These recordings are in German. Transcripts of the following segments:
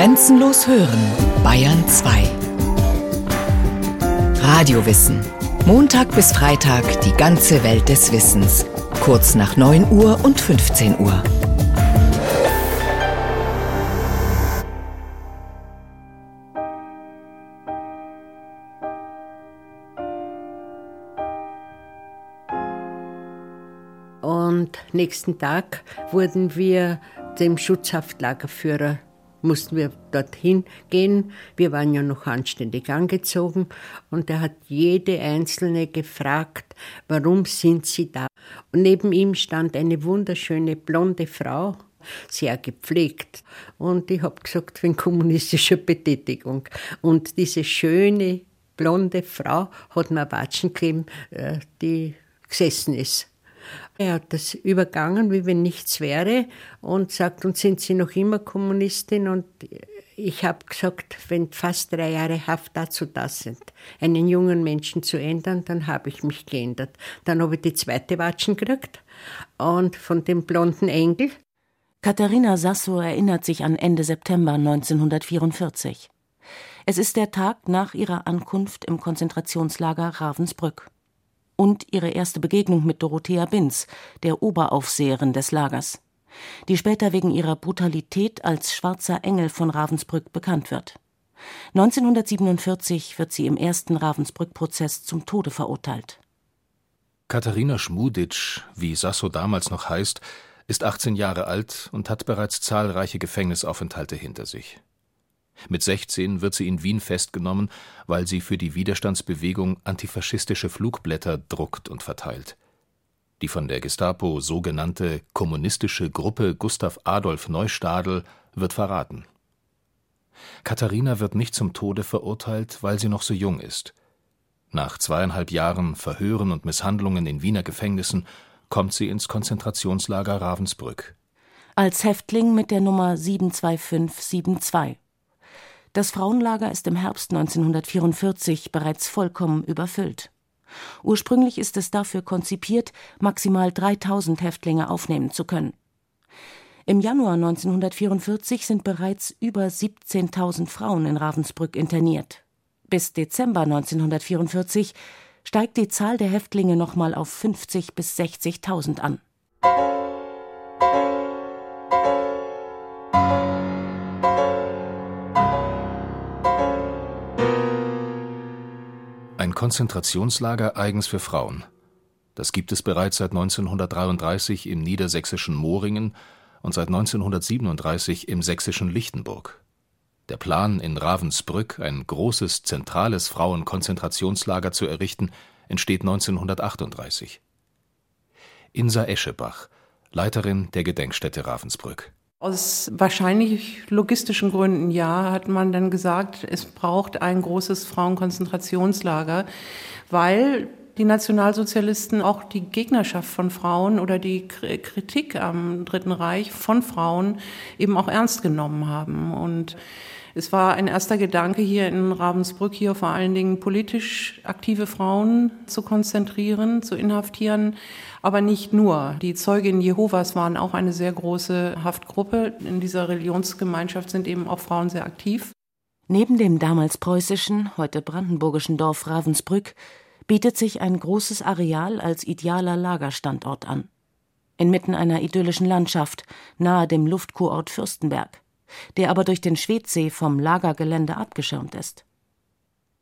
Grenzenlos hören, Bayern 2. Radiowissen. Montag bis Freitag die ganze Welt des Wissens. Kurz nach 9 Uhr und 15 Uhr. Und nächsten Tag wurden wir dem Schutzhaftlagerführer mussten wir dorthin gehen. Wir waren ja noch anständig angezogen und er hat jede einzelne gefragt, warum sind Sie da? Und neben ihm stand eine wunderschöne blonde Frau, sehr gepflegt. Und ich habe gesagt, wegen kommunistischer Betätigung. Und diese schöne blonde Frau hat mir Watschen gegeben, äh, die gesessen ist. Er hat das übergangen, wie wenn nichts wäre und sagt, und sind Sie noch immer Kommunistin? Und ich habe gesagt, wenn fast drei Jahre Haft dazu da sind, einen jungen Menschen zu ändern, dann habe ich mich geändert. Dann habe ich die zweite Watschen gekriegt und von dem blonden Engel. Katharina Sasso erinnert sich an Ende September 1944. Es ist der Tag nach ihrer Ankunft im Konzentrationslager Ravensbrück und ihre erste Begegnung mit Dorothea Binz, der Oberaufseherin des Lagers, die später wegen ihrer Brutalität als Schwarzer Engel von Ravensbrück bekannt wird. 1947 wird sie im ersten Ravensbrück-Prozess zum Tode verurteilt. Katharina Schmuditsch, wie Sasso damals noch heißt, ist 18 Jahre alt und hat bereits zahlreiche Gefängnisaufenthalte hinter sich. Mit 16 wird sie in Wien festgenommen, weil sie für die Widerstandsbewegung antifaschistische Flugblätter druckt und verteilt. Die von der Gestapo sogenannte kommunistische Gruppe Gustav Adolf Neustadel wird verraten. Katharina wird nicht zum Tode verurteilt, weil sie noch so jung ist. Nach zweieinhalb Jahren Verhören und Misshandlungen in Wiener Gefängnissen kommt sie ins Konzentrationslager Ravensbrück. Als Häftling mit der Nummer 72572. Das Frauenlager ist im Herbst 1944 bereits vollkommen überfüllt. Ursprünglich ist es dafür konzipiert, maximal 3000 Häftlinge aufnehmen zu können. Im Januar 1944 sind bereits über 17.000 Frauen in Ravensbrück interniert. Bis Dezember 1944 steigt die Zahl der Häftlinge nochmal auf 50 bis 60.000 an. Ein Konzentrationslager eigens für Frauen. Das gibt es bereits seit 1933 im niedersächsischen Moringen und seit 1937 im sächsischen Lichtenburg. Der Plan, in Ravensbrück ein großes zentrales Frauenkonzentrationslager zu errichten, entsteht 1938. Insa Eschebach, Leiterin der Gedenkstätte Ravensbrück aus wahrscheinlich logistischen Gründen, ja, hat man dann gesagt, es braucht ein großes Frauenkonzentrationslager, weil die Nationalsozialisten auch die Gegnerschaft von Frauen oder die Kritik am Dritten Reich von Frauen eben auch ernst genommen haben. Und es war ein erster Gedanke hier in Ravensbrück, hier vor allen Dingen politisch aktive Frauen zu konzentrieren, zu inhaftieren, aber nicht nur. Die Zeuginnen Jehovas waren auch eine sehr große Haftgruppe. In dieser Religionsgemeinschaft sind eben auch Frauen sehr aktiv. Neben dem damals preußischen, heute brandenburgischen Dorf Ravensbrück bietet sich ein großes Areal als idealer Lagerstandort an. Inmitten einer idyllischen Landschaft, nahe dem Luftkurort Fürstenberg, der aber durch den Schwedsee vom Lagergelände abgeschirmt ist.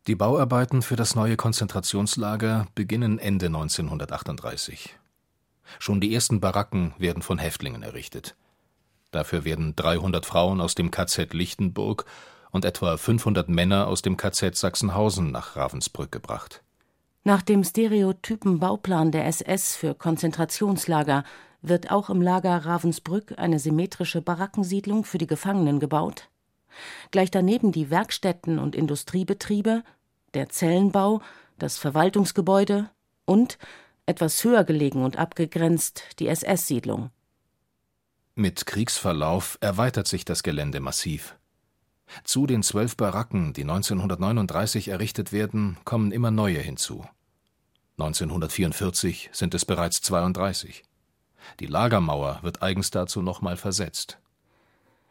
Die Bauarbeiten für das neue Konzentrationslager beginnen Ende 1938. Schon die ersten Baracken werden von Häftlingen errichtet. Dafür werden 300 Frauen aus dem KZ Lichtenburg und etwa 500 Männer aus dem KZ Sachsenhausen nach Ravensbrück gebracht. Nach dem stereotypen Bauplan der SS für Konzentrationslager wird auch im Lager Ravensbrück eine symmetrische Barackensiedlung für die Gefangenen gebaut. Gleich daneben die Werkstätten und Industriebetriebe, der Zellenbau, das Verwaltungsgebäude und etwas höher gelegen und abgegrenzt die SS-Siedlung. Mit Kriegsverlauf erweitert sich das Gelände massiv. Zu den zwölf Baracken, die 1939 errichtet werden, kommen immer neue hinzu. 1944 sind es bereits 32. Die Lagermauer wird eigens dazu nochmal versetzt.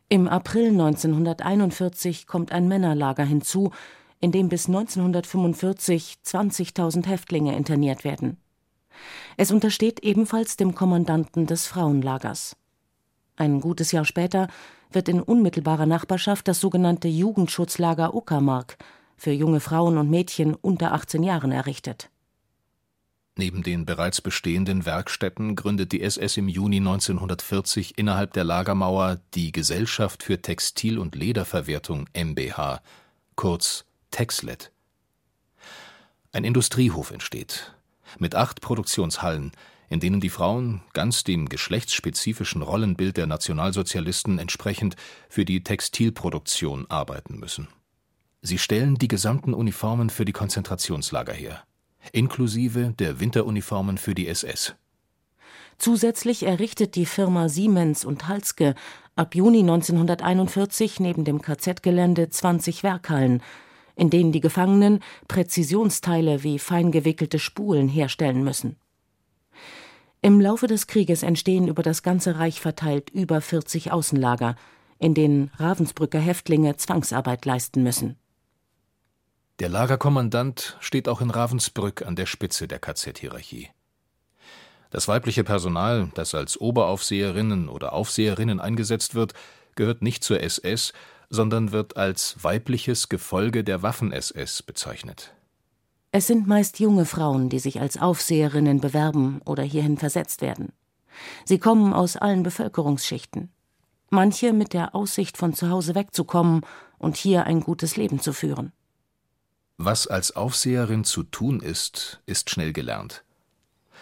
Im April 1941 kommt ein Männerlager hinzu, in dem bis 1945 20.000 Häftlinge interniert werden. Es untersteht ebenfalls dem Kommandanten des Frauenlagers. Ein gutes Jahr später wird in unmittelbarer Nachbarschaft das sogenannte Jugendschutzlager Uckermark für junge Frauen und Mädchen unter 18 Jahren errichtet. Neben den bereits bestehenden Werkstätten gründet die SS im Juni 1940 innerhalb der Lagermauer die Gesellschaft für Textil- und Lederverwertung MBH, kurz Texlet. Ein Industriehof entsteht, mit acht Produktionshallen, in denen die Frauen, ganz dem geschlechtsspezifischen Rollenbild der Nationalsozialisten entsprechend, für die Textilproduktion arbeiten müssen. Sie stellen die gesamten Uniformen für die Konzentrationslager her, inklusive der Winteruniformen für die SS. Zusätzlich errichtet die Firma Siemens und Halske ab Juni 1941 neben dem KZ-Gelände 20 Werkhallen, in denen die Gefangenen Präzisionsteile wie fein gewickelte Spulen herstellen müssen. Im Laufe des Krieges entstehen über das ganze Reich verteilt über 40 Außenlager, in denen Ravensbrücker Häftlinge Zwangsarbeit leisten müssen. Der Lagerkommandant steht auch in Ravensbrück an der Spitze der KZ-Hierarchie. Das weibliche Personal, das als Oberaufseherinnen oder Aufseherinnen eingesetzt wird, gehört nicht zur SS, sondern wird als weibliches Gefolge der Waffen-SS bezeichnet. Es sind meist junge Frauen, die sich als Aufseherinnen bewerben oder hierhin versetzt werden. Sie kommen aus allen Bevölkerungsschichten. Manche mit der Aussicht, von zu Hause wegzukommen und hier ein gutes Leben zu führen. Was als Aufseherin zu tun ist, ist schnell gelernt.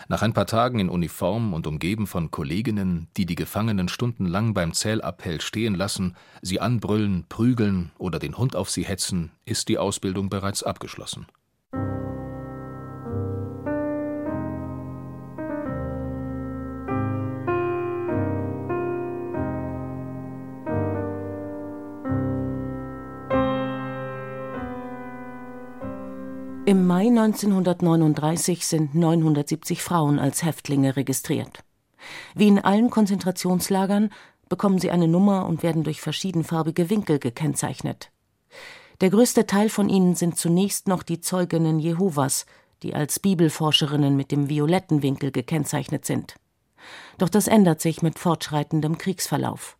Nach ein paar Tagen in Uniform und umgeben von Kolleginnen, die die Gefangenen stundenlang beim Zählappell stehen lassen, sie anbrüllen, prügeln oder den Hund auf sie hetzen, ist die Ausbildung bereits abgeschlossen. Im Mai 1939 sind 970 Frauen als Häftlinge registriert. Wie in allen Konzentrationslagern bekommen sie eine Nummer und werden durch verschiedenfarbige Winkel gekennzeichnet. Der größte Teil von ihnen sind zunächst noch die Zeuginnen Jehovas, die als Bibelforscherinnen mit dem violetten Winkel gekennzeichnet sind. Doch das ändert sich mit fortschreitendem Kriegsverlauf.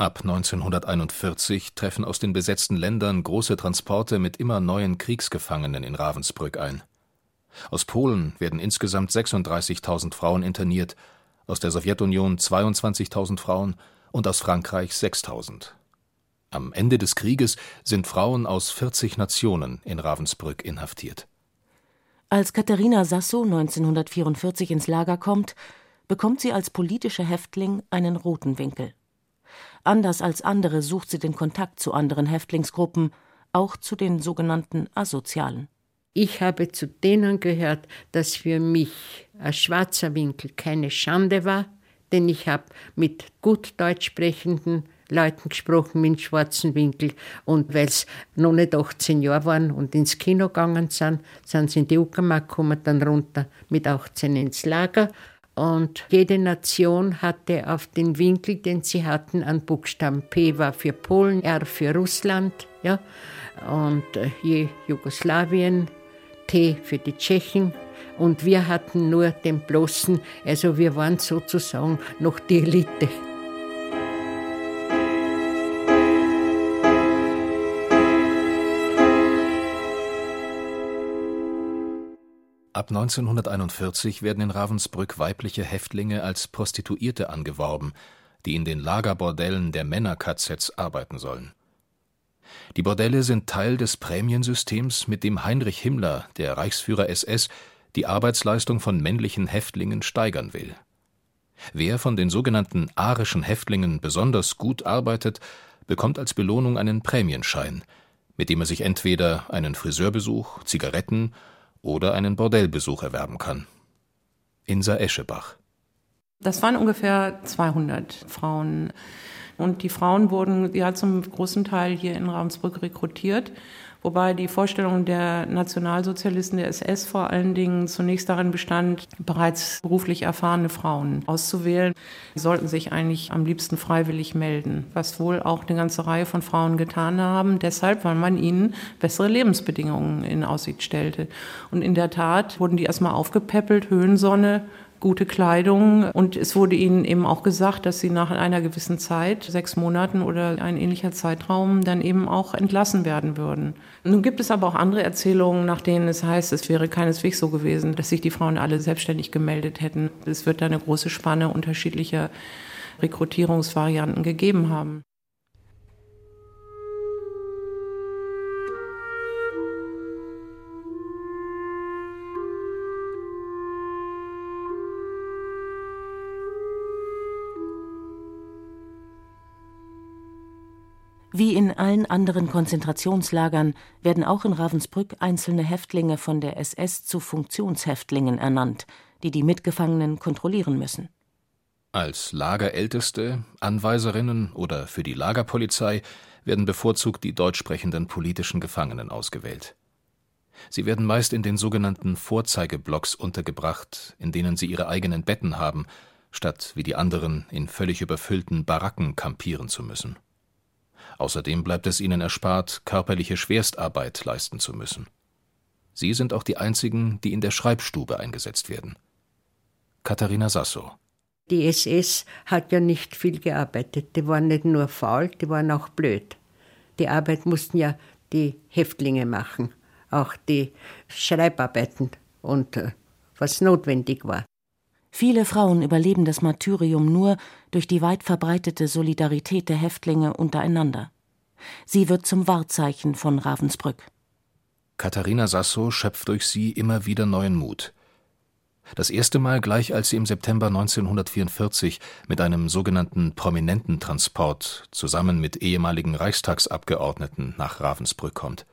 Ab 1941 treffen aus den besetzten Ländern große Transporte mit immer neuen Kriegsgefangenen in Ravensbrück ein. Aus Polen werden insgesamt 36.000 Frauen interniert, aus der Sowjetunion 22.000 Frauen und aus Frankreich 6.000. Am Ende des Krieges sind Frauen aus 40 Nationen in Ravensbrück inhaftiert. Als Katharina Sasso 1944 ins Lager kommt, bekommt sie als politischer Häftling einen roten Winkel. Anders als andere sucht sie den Kontakt zu anderen Häftlingsgruppen, auch zu den sogenannten Asozialen. Ich habe zu denen gehört, dass für mich ein schwarzer Winkel keine Schande war, denn ich habe mit gut deutsch sprechenden Leuten gesprochen mit schwarzen Winkel. Und weil sie noch nicht 18 Jahre waren und ins Kino gegangen sind, sind sie in die Uckermark gekommen, dann runter mit 18 ins Lager. Und jede Nation hatte auf den Winkel, den sie hatten, einen Buchstaben. P war für Polen, R für Russland, ja, und äh, je Jugoslawien, T für die Tschechen. Und wir hatten nur den bloßen, also wir waren sozusagen noch die Elite. Ab 1941 werden in Ravensbrück weibliche Häftlinge als Prostituierte angeworben, die in den Lagerbordellen der Männer-KZs arbeiten sollen. Die Bordelle sind Teil des Prämiensystems, mit dem Heinrich Himmler, der Reichsführer SS, die Arbeitsleistung von männlichen Häftlingen steigern will. Wer von den sogenannten arischen Häftlingen besonders gut arbeitet, bekommt als Belohnung einen Prämienschein, mit dem er sich entweder einen Friseurbesuch, Zigaretten oder einen Bordellbesuch erwerben kann. Insa Eschebach. Das waren ungefähr 200 Frauen. Und die Frauen wurden ja zum großen Teil hier in Ravensbrück rekrutiert. Wobei die Vorstellung der Nationalsozialisten, der SS vor allen Dingen zunächst darin bestand, bereits beruflich erfahrene Frauen auszuwählen. Die sollten sich eigentlich am liebsten freiwillig melden, was wohl auch eine ganze Reihe von Frauen getan haben, deshalb, weil man ihnen bessere Lebensbedingungen in Aussicht stellte. Und in der Tat wurden die erstmal aufgepäppelt, Höhensonne, gute Kleidung. Und es wurde ihnen eben auch gesagt, dass sie nach einer gewissen Zeit, sechs Monaten oder ein ähnlicher Zeitraum, dann eben auch entlassen werden würden. Nun gibt es aber auch andere Erzählungen, nach denen es heißt, es wäre keineswegs so gewesen, dass sich die Frauen alle selbstständig gemeldet hätten. Es wird da eine große Spanne unterschiedlicher Rekrutierungsvarianten gegeben haben. Wie in allen anderen Konzentrationslagern werden auch in Ravensbrück einzelne Häftlinge von der SS zu Funktionshäftlingen ernannt, die die Mitgefangenen kontrollieren müssen. Als Lagerälteste, Anweiserinnen oder für die Lagerpolizei werden bevorzugt die deutsch sprechenden politischen Gefangenen ausgewählt. Sie werden meist in den sogenannten Vorzeigeblocks untergebracht, in denen sie ihre eigenen Betten haben, statt wie die anderen in völlig überfüllten Baracken kampieren zu müssen. Außerdem bleibt es ihnen erspart, körperliche Schwerstarbeit leisten zu müssen. Sie sind auch die einzigen, die in der Schreibstube eingesetzt werden. Katharina Sasso. Die SS hat ja nicht viel gearbeitet. Die waren nicht nur faul, die waren auch blöd. Die Arbeit mussten ja die Häftlinge machen, auch die Schreibarbeiten und äh, was notwendig war. Viele Frauen überleben das Martyrium nur durch die weit verbreitete Solidarität der Häftlinge untereinander. Sie wird zum Wahrzeichen von Ravensbrück. Katharina Sasso schöpft durch sie immer wieder neuen Mut. Das erste Mal gleich als sie im September 1944 mit einem sogenannten Prominententransport zusammen mit ehemaligen Reichstagsabgeordneten nach Ravensbrück kommt.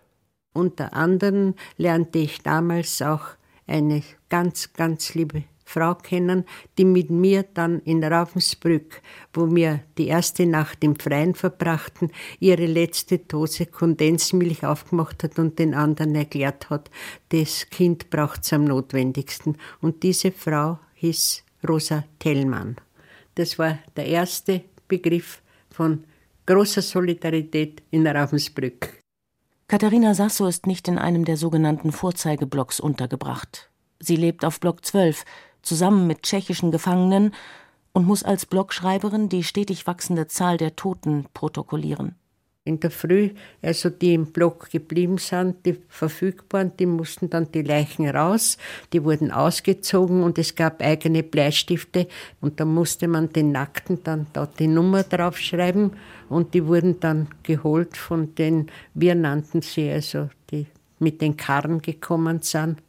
Unter anderem lernte ich damals auch eine ganz, ganz liebe Frau kennen, die mit mir dann in Ravensbrück, wo wir die erste Nacht im Freien verbrachten, ihre letzte Dose Kondensmilch aufgemacht hat und den anderen erklärt hat, das Kind braucht es am notwendigsten. Und diese Frau hieß Rosa Tellmann. Das war der erste Begriff von großer Solidarität in Ravensbrück. Katharina Sasso ist nicht in einem der sogenannten Vorzeigeblocks untergebracht. Sie lebt auf Block 12, zusammen mit tschechischen Gefangenen und muss als Blogschreiberin die stetig wachsende Zahl der Toten protokollieren. In der Früh, also die im Block geblieben sind, die verfügbaren, die mussten dann die Leichen raus, die wurden ausgezogen und es gab eigene Bleistifte und da musste man den Nackten dann da die Nummer draufschreiben und die wurden dann geholt von den, wir nannten sie also, die mit den Karren gekommen sind,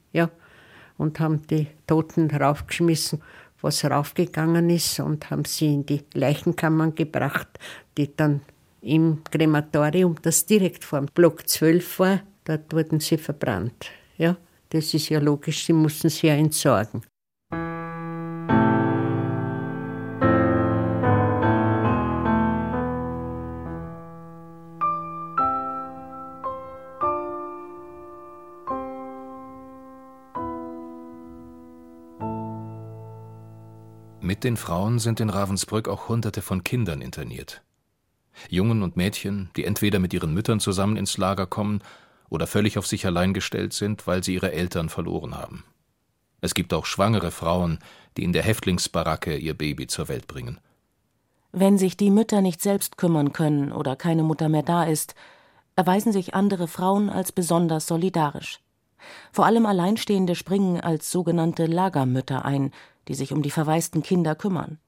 und haben die Toten raufgeschmissen, was raufgegangen ist, und haben sie in die Leichenkammern gebracht, die dann im Krematorium, das direkt vor dem Block 12 war, dort wurden sie verbrannt. Ja, das ist ja logisch, sie mussten sie ja entsorgen. Mit den Frauen sind in Ravensbrück auch Hunderte von Kindern interniert. Jungen und Mädchen, die entweder mit ihren Müttern zusammen ins Lager kommen oder völlig auf sich allein gestellt sind, weil sie ihre Eltern verloren haben. Es gibt auch schwangere Frauen, die in der Häftlingsbaracke ihr Baby zur Welt bringen. Wenn sich die Mütter nicht selbst kümmern können oder keine Mutter mehr da ist, erweisen sich andere Frauen als besonders solidarisch. Vor allem Alleinstehende springen als sogenannte Lagermütter ein, die sich um die verwaisten Kinder kümmern.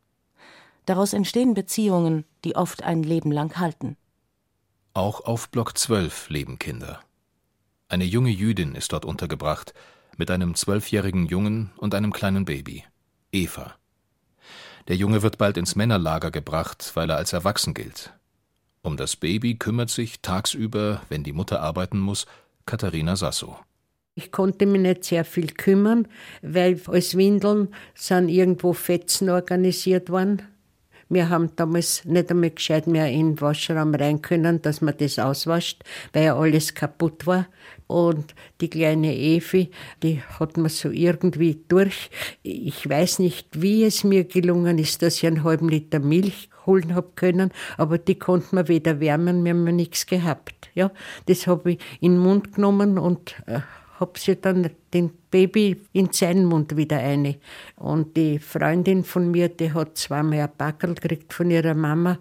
Daraus entstehen Beziehungen, die oft ein Leben lang halten. Auch auf Block 12 leben Kinder. Eine junge Jüdin ist dort untergebracht, mit einem zwölfjährigen Jungen und einem kleinen Baby, Eva. Der Junge wird bald ins Männerlager gebracht, weil er als erwachsen gilt. Um das Baby kümmert sich tagsüber, wenn die Mutter arbeiten muss, Katharina Sasso. Ich konnte mich nicht sehr viel kümmern, weil als Windeln sind irgendwo Fetzen organisiert worden. Wir haben damals nicht einmal gescheit mehr in den Waschraum rein können, dass man das auswascht, weil ja alles kaputt war. Und die kleine Evi, die hat man so irgendwie durch. Ich weiß nicht, wie es mir gelungen ist, dass ich einen halben Liter Milch holen habe können, aber die konnte man weder wärmen, wir haben nichts gehabt. Ja, das habe ich in den Mund genommen und äh, habe sie dann den Baby in seinen Mund wieder eine. Und die Freundin von mir, die hat zweimal ein Backel gekriegt von ihrer Mama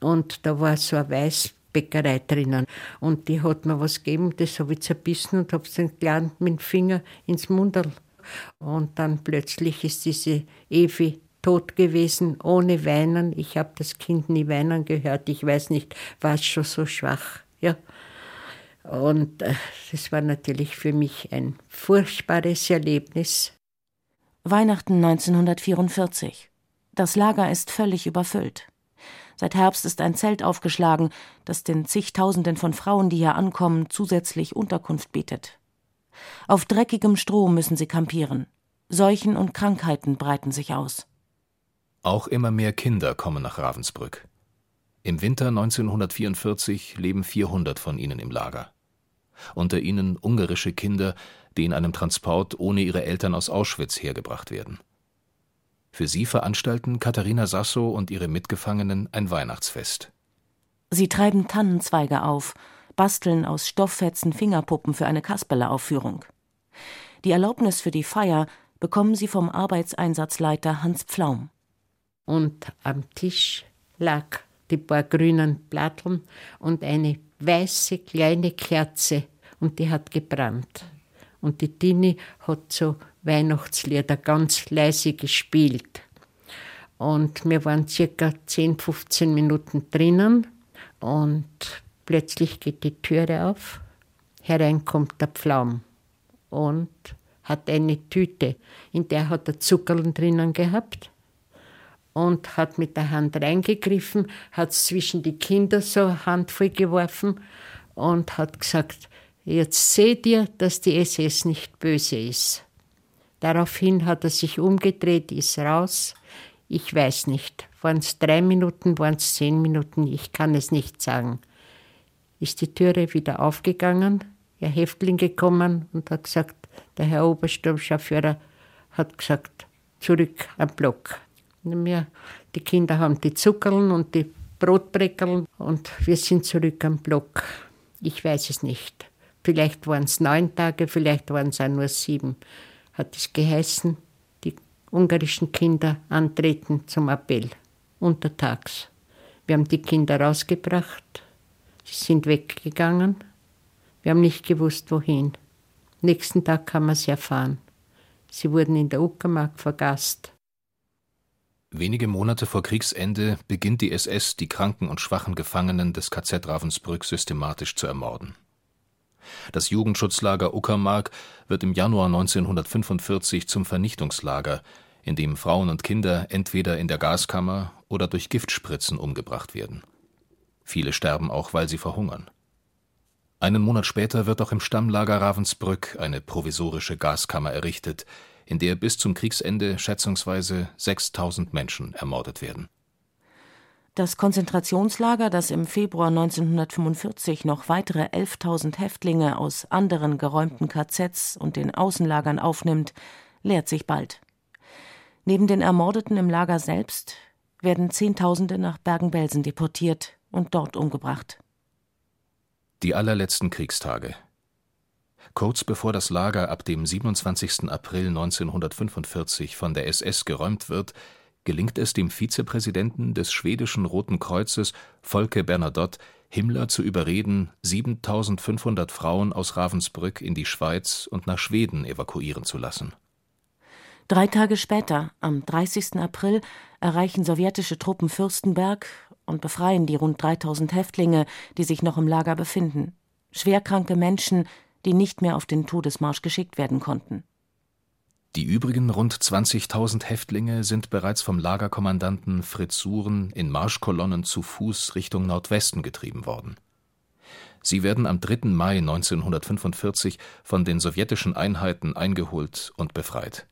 und da war so eine Weißbäckerei drinnen. Und die hat mir was gegeben, das habe ich zerbissen und habe es dann mit dem Finger ins Munderl. Und dann plötzlich ist diese Evi tot gewesen, ohne Weinen. Ich habe das Kind nie weinen gehört. Ich weiß nicht, war es schon so schwach. Ja. Und äh, das war natürlich für mich ein furchtbares Erlebnis. Weihnachten 1944. Das Lager ist völlig überfüllt. Seit Herbst ist ein Zelt aufgeschlagen, das den zigtausenden von Frauen, die hier ankommen, zusätzlich Unterkunft bietet. Auf dreckigem Stroh müssen sie kampieren. Seuchen und Krankheiten breiten sich aus. Auch immer mehr Kinder kommen nach Ravensbrück. Im Winter 1944 leben 400 von ihnen im Lager unter ihnen ungarische Kinder, die in einem Transport ohne ihre Eltern aus Auschwitz hergebracht werden. Für sie veranstalten Katharina Sasso und ihre Mitgefangenen ein Weihnachtsfest. Sie treiben Tannenzweige auf, basteln aus Stofffetzen Fingerpuppen für eine Kasperleaufführung. Die Erlaubnis für die Feier bekommen sie vom Arbeitseinsatzleiter Hans Pflaum. Und am Tisch lag die paar grünen Platteln und eine weiße kleine Kerze und die hat gebrannt. Und die Tini hat so Weihnachtslieder ganz leise gespielt. Und wir waren circa 10, 15 Minuten drinnen und plötzlich geht die Türe auf. Herein kommt der Pflaum und hat eine Tüte, in der hat er Zuckerl drinnen gehabt und hat mit der Hand reingegriffen, hat zwischen die Kinder so Handvoll geworfen und hat gesagt, jetzt seht ihr, dass die SS nicht böse ist. Daraufhin hat er sich umgedreht, ist raus. Ich weiß nicht, waren es drei Minuten, waren es zehn Minuten, ich kann es nicht sagen. Ist die Türe wieder aufgegangen, der Häftling gekommen und hat gesagt, der Herr Obersturmscharführer hat gesagt, zurück am Block. Wir, die Kinder haben die Zuckerln und die Brotbreckerln und wir sind zurück am Block. Ich weiß es nicht. Vielleicht waren es neun Tage, vielleicht waren es auch nur sieben. Hat es geheißen, die ungarischen Kinder antreten zum Appell, untertags. Wir haben die Kinder rausgebracht, sie sind weggegangen. Wir haben nicht gewusst, wohin. Nächsten Tag haben wir sie erfahren. Sie wurden in der Uckermark vergast. Wenige Monate vor Kriegsende beginnt die SS, die kranken und schwachen Gefangenen des KZ Ravensbrück systematisch zu ermorden. Das Jugendschutzlager Uckermark wird im Januar 1945 zum Vernichtungslager, in dem Frauen und Kinder entweder in der Gaskammer oder durch Giftspritzen umgebracht werden. Viele sterben auch, weil sie verhungern. Einen Monat später wird auch im Stammlager Ravensbrück eine provisorische Gaskammer errichtet, in der bis zum Kriegsende schätzungsweise 6000 Menschen ermordet werden. Das Konzentrationslager, das im Februar 1945 noch weitere 11.000 Häftlinge aus anderen geräumten KZs und den Außenlagern aufnimmt, leert sich bald. Neben den Ermordeten im Lager selbst werden Zehntausende nach Bergen-Belsen deportiert und dort umgebracht. Die allerletzten Kriegstage, Kurz bevor das Lager ab dem 27. April 1945 von der SS geräumt wird, gelingt es dem Vizepräsidenten des schwedischen Roten Kreuzes, Volke Bernadotte, Himmler zu überreden, 7500 Frauen aus Ravensbrück in die Schweiz und nach Schweden evakuieren zu lassen. Drei Tage später, am 30. April, erreichen sowjetische Truppen Fürstenberg und befreien die rund 3000 Häftlinge, die sich noch im Lager befinden. Schwerkranke Menschen, die nicht mehr auf den Todesmarsch geschickt werden konnten. Die übrigen rund 20.000 Häftlinge sind bereits vom Lagerkommandanten Fritz Suren in Marschkolonnen zu Fuß Richtung Nordwesten getrieben worden. Sie werden am 3. Mai 1945 von den sowjetischen Einheiten eingeholt und befreit.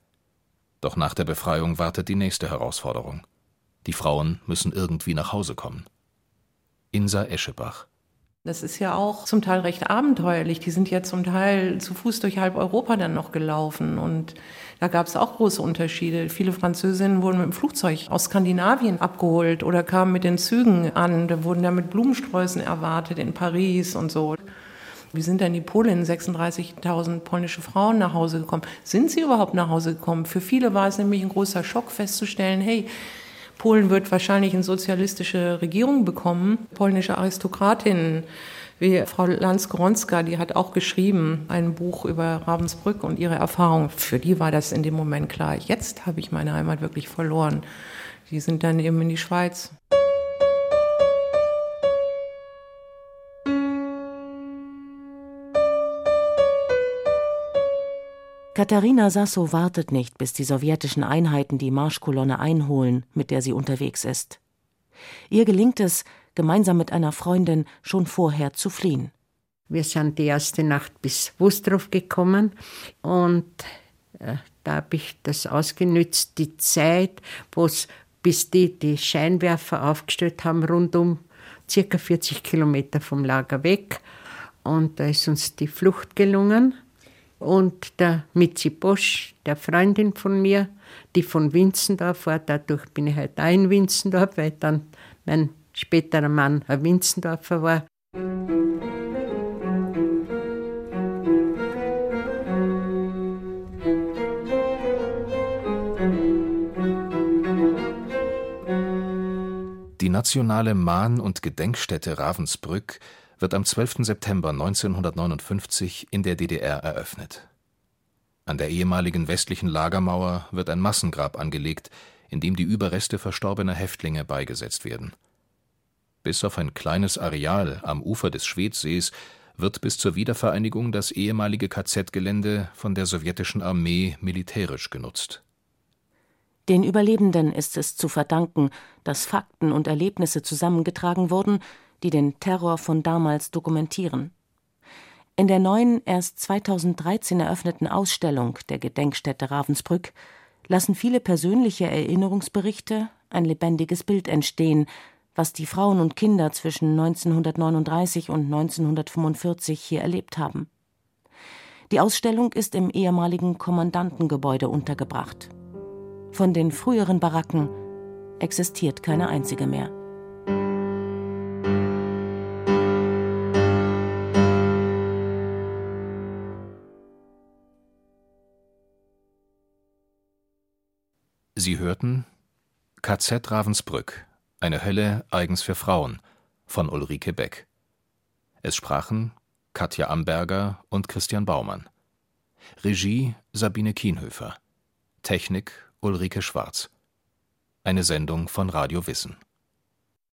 Doch nach der Befreiung wartet die nächste Herausforderung. Die Frauen müssen irgendwie nach Hause kommen. Insa Eschebach. Das ist ja auch zum Teil recht abenteuerlich. Die sind ja zum Teil zu Fuß durch halb Europa dann noch gelaufen. Und da gab es auch große Unterschiede. Viele Französinnen wurden mit dem Flugzeug aus Skandinavien abgeholt oder kamen mit den Zügen an. Da wurden dann mit Blumensträußen erwartet in Paris und so. Wie sind denn die Polinnen, 36.000 polnische Frauen nach Hause gekommen? Sind sie überhaupt nach Hause gekommen? Für viele war es nämlich ein großer Schock festzustellen, hey, Polen wird wahrscheinlich eine sozialistische Regierung bekommen. Polnische Aristokratinnen wie Frau Lanz-Goronska, die hat auch geschrieben, ein Buch über Ravensbrück und ihre Erfahrungen. Für die war das in dem Moment klar. Jetzt habe ich meine Heimat wirklich verloren. Die sind dann eben in die Schweiz. Katharina Sasso wartet nicht, bis die sowjetischen Einheiten die Marschkolonne einholen, mit der sie unterwegs ist. Ihr gelingt es, gemeinsam mit einer Freundin schon vorher zu fliehen. Wir sind die erste Nacht bis Wustrow gekommen und äh, da habe ich das ausgenützt, die Zeit, wo's, bis die die Scheinwerfer aufgestellt haben, rundum circa 40 Kilometer vom Lager weg. Und da ist uns die Flucht gelungen. Und der Mitzi Bosch, der Freundin von mir, die von Winzendorf war, dadurch bin ich halt auch in Winzendorf, weil dann mein späterer Mann ein Winzendorfer war. Die nationale Mahn- und Gedenkstätte Ravensbrück wird am 12. September 1959 in der DDR eröffnet. An der ehemaligen westlichen Lagermauer wird ein Massengrab angelegt, in dem die Überreste verstorbener Häftlinge beigesetzt werden. Bis auf ein kleines Areal am Ufer des Schwedsees wird bis zur Wiedervereinigung das ehemalige KZ-Gelände von der sowjetischen Armee militärisch genutzt. Den Überlebenden ist es zu verdanken, dass Fakten und Erlebnisse zusammengetragen wurden, die den Terror von damals dokumentieren. In der neuen, erst 2013 eröffneten Ausstellung der Gedenkstätte Ravensbrück lassen viele persönliche Erinnerungsberichte ein lebendiges Bild entstehen, was die Frauen und Kinder zwischen 1939 und 1945 hier erlebt haben. Die Ausstellung ist im ehemaligen Kommandantengebäude untergebracht. Von den früheren Baracken existiert keine einzige mehr. Sie hörten KZ Ravensbrück, eine Hölle eigens für Frauen von Ulrike Beck. Es sprachen Katja Amberger und Christian Baumann. Regie Sabine Kienhöfer. Technik Ulrike Schwarz. Eine Sendung von Radio Wissen